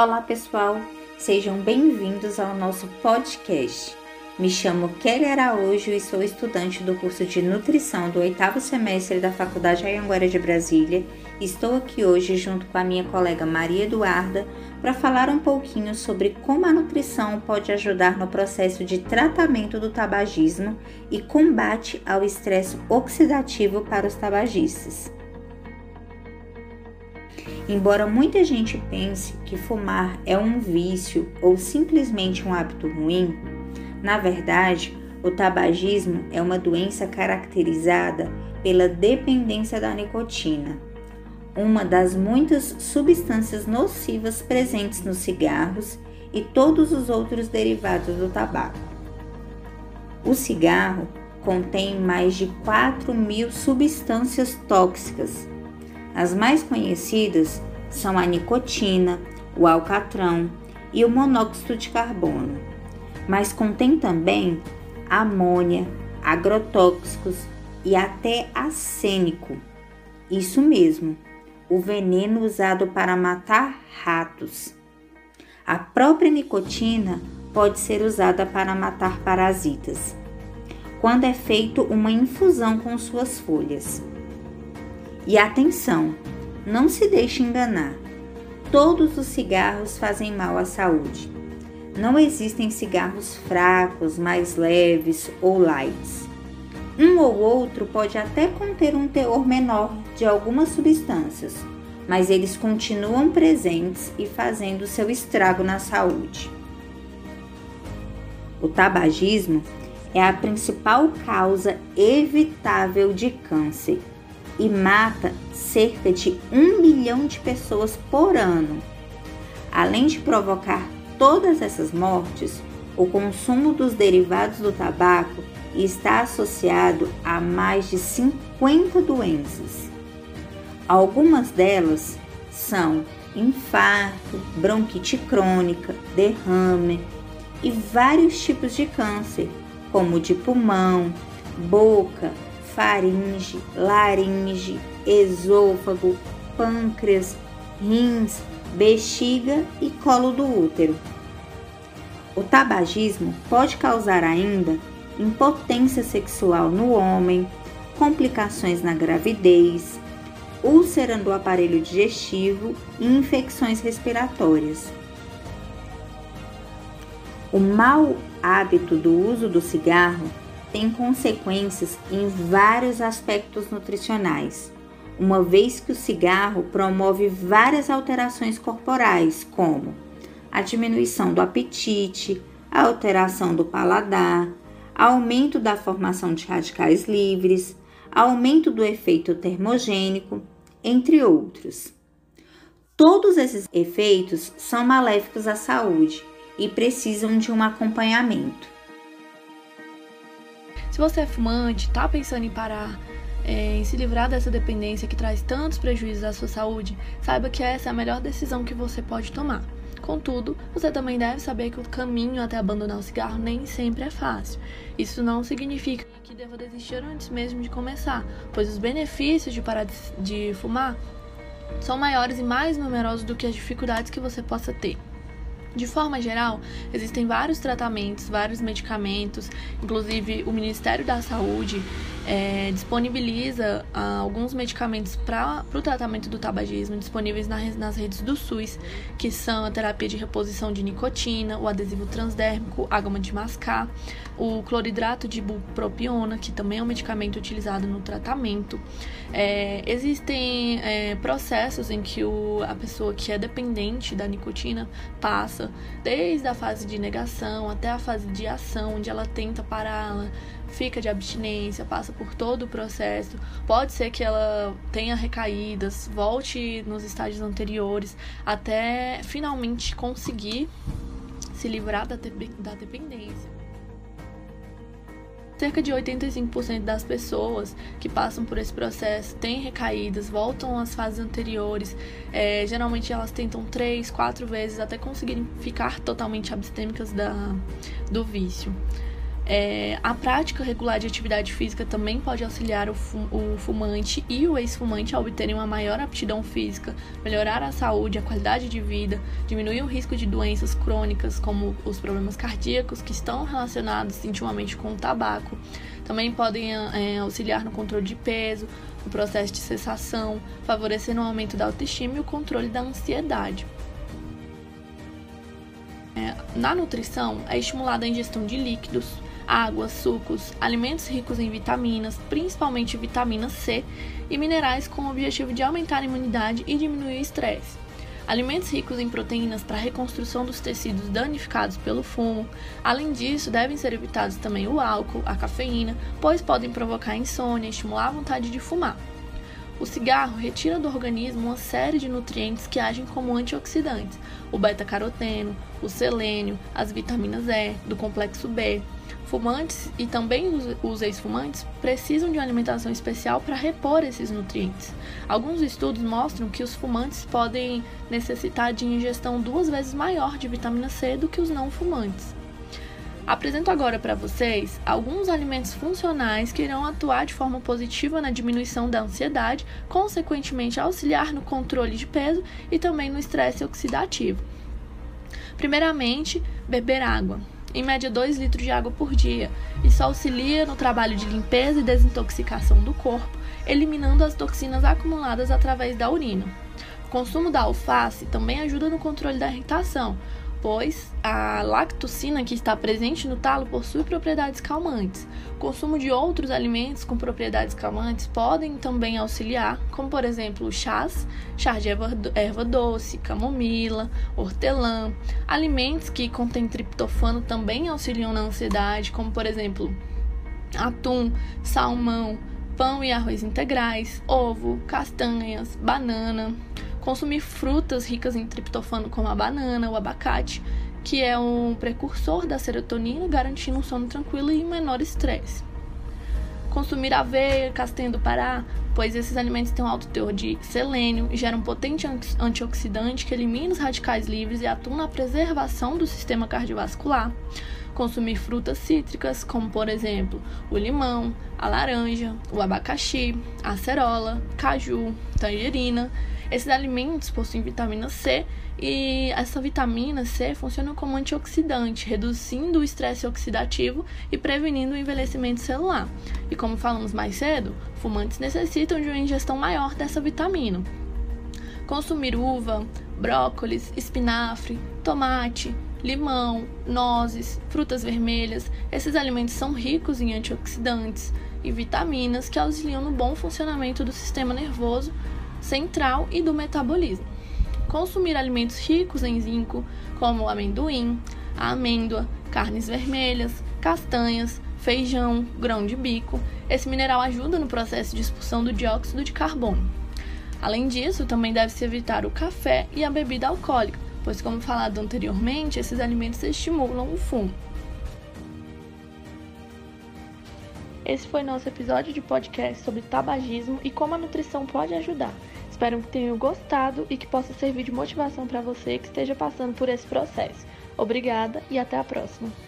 Olá, pessoal. Sejam bem-vindos ao nosso podcast. Me chamo Kelly Araújo e sou estudante do curso de nutrição do oitavo semestre da Faculdade Anhanguera de Brasília. Estou aqui hoje junto com a minha colega Maria Eduarda para falar um pouquinho sobre como a nutrição pode ajudar no processo de tratamento do tabagismo e combate ao estresse oxidativo para os tabagistas. Embora muita gente pense que fumar é um vício ou simplesmente um hábito ruim, na verdade, o tabagismo é uma doença caracterizada pela dependência da nicotina, uma das muitas substâncias nocivas presentes nos cigarros e todos os outros derivados do tabaco. O cigarro contém mais de 4 mil substâncias tóxicas. As mais conhecidas são a nicotina, o alcatrão e o monóxido de carbono mas contém também amônia, agrotóxicos e até arsênico. Isso mesmo, o veneno usado para matar ratos. A própria nicotina pode ser usada para matar parasitas, quando é feito uma infusão com suas folhas. E atenção, não se deixe enganar. Todos os cigarros fazem mal à saúde. Não existem cigarros fracos, mais leves ou lights. Um ou outro pode até conter um teor menor de algumas substâncias, mas eles continuam presentes e fazendo seu estrago na saúde. O tabagismo é a principal causa evitável de câncer e mata cerca de um milhão de pessoas por ano, além de provocar todas essas mortes, o consumo dos derivados do tabaco está associado a mais de 50 doenças. Algumas delas são infarto, bronquite crônica, derrame e vários tipos de câncer, como de pulmão, boca, faringe, laringe, esôfago, pâncreas, rins, bexiga e colo do útero. O tabagismo pode causar ainda impotência sexual no homem, complicações na gravidez, úlcera do aparelho digestivo e infecções respiratórias. O mau hábito do uso do cigarro tem consequências em vários aspectos nutricionais, uma vez que o cigarro promove várias alterações corporais, como a diminuição do apetite, a alteração do paladar, aumento da formação de radicais livres, aumento do efeito termogênico, entre outros. Todos esses efeitos são maléficos à saúde e precisam de um acompanhamento. Se você é fumante, está pensando em parar, é, em se livrar dessa dependência que traz tantos prejuízos à sua saúde, saiba que essa é a melhor decisão que você pode tomar. Contudo, você também deve saber que o caminho até abandonar o cigarro nem sempre é fácil. Isso não significa que deva desistir antes mesmo de começar, pois os benefícios de parar de fumar são maiores e mais numerosos do que as dificuldades que você possa ter. De forma geral, existem vários tratamentos, vários medicamentos, inclusive o Ministério da Saúde é, disponibiliza ah, alguns medicamentos para o tratamento do tabagismo disponíveis na, nas redes do SUS, que são a terapia de reposição de nicotina, o adesivo transdérmico, a goma de mascar, o cloridrato de bupropiona, que também é um medicamento utilizado no tratamento. É, existem é, processos em que o, a pessoa que é dependente da nicotina passa, desde a fase de negação até a fase de ação, onde ela tenta pará-la, fica de abstinência, passa por todo o processo. Pode ser que ela tenha recaídas, volte nos estágios anteriores, até finalmente conseguir se livrar da, da dependência. Cerca de 85% das pessoas que passam por esse processo têm recaídas, voltam às fases anteriores. É, geralmente elas tentam três, quatro vezes até conseguirem ficar totalmente abstêmicas da, do vício. É, a prática regular de atividade física também pode auxiliar o, fumante e o ex-fumante a obterem uma maior aptidão física, melhorar a saúde, a qualidade de vida, diminuir o risco de doenças crônicas, como os problemas cardíacos, que estão relacionados intimamente com o tabaco. Também podem é, auxiliar no controle de peso, no processo de cessação, favorecendo o aumento da autoestima e o controle da ansiedade. É, na nutrição, é estimulada a ingestão de líquidos, águas, sucos, alimentos ricos em vitaminas, principalmente vitamina C, e minerais com o objetivo de aumentar a imunidade e diminuir o estresse. Alimentos ricos em proteínas para reconstrução dos tecidos danificados pelo fumo. Além disso, devem ser evitados também o álcool, a cafeína, pois podem provocar insônia e estimular a vontade de fumar. O cigarro retira do organismo uma série de nutrientes que agem como antioxidantes: o beta-caroteno, o selênio, as vitaminas E, do complexo B, Fumantes e também os ex-fumantes precisam de uma alimentação especial para repor esses nutrientes. Alguns estudos mostram que os fumantes podem necessitar de ingestão duas vezes maior de vitamina C do que os não fumantes. Apresento agora para vocês alguns alimentos funcionais que irão atuar de forma positiva na diminuição da ansiedade, consequentemente auxiliar no controle de peso e também no estresse oxidativo. Primeiramente, beber água em média 2 litros de água por dia. Isso auxilia no trabalho de limpeza e desintoxicação do corpo, eliminando as toxinas acumuladas através da urina. O consumo da alface também ajuda no controle da irritação, pois a lactocina que está presente no talo possui propriedades calmantes. O consumo de outros alimentos com propriedades calmantes podem também auxiliar, como por exemplo chás, chá de erva doce, camomila, hortelã. Alimentos que contêm triptofano também auxiliam na ansiedade, como por exemplo atum, salmão, pão e arroz integrais, ovo, castanhas, banana consumir frutas ricas em triptofano como a banana, o abacate, que é um precursor da serotonina, garantindo um sono tranquilo e menor estresse. Consumir aveia, castanha do Pará, pois esses alimentos têm um alto teor de selênio e geram um potente antioxidante que elimina os radicais livres e atua na preservação do sistema cardiovascular. Consumir frutas cítricas, como por exemplo o limão, a laranja, o abacaxi, a acerola, caju, tangerina, esses alimentos possuem vitamina C e essa vitamina C funciona como antioxidante, reduzindo o estresse oxidativo e prevenindo o envelhecimento celular. E como falamos mais cedo, fumantes necessitam de uma ingestão maior dessa vitamina. Consumir uva, brócolis, espinafre, tomate, limão, nozes, frutas vermelhas, esses alimentos são ricos em antioxidantes e vitaminas que auxiliam no bom funcionamento do sistema nervoso central e do metabolismo. Consumir alimentos ricos em zinco, como amendoim, amêndoa, carnes vermelhas, castanhas, feijão, grão de bico. Esse mineral ajuda no processo de expulsão do dióxido de carbono. Além disso, também deve-se evitar o café e a bebida alcoólica, pois, como falado anteriormente, esses alimentos estimulam o fumo. Esse foi nosso episódio de podcast sobre tabagismo e como a nutrição pode ajudar. Espero que tenham gostado e que possa servir de motivação para você que esteja passando por esse processo. Obrigada e até a próxima!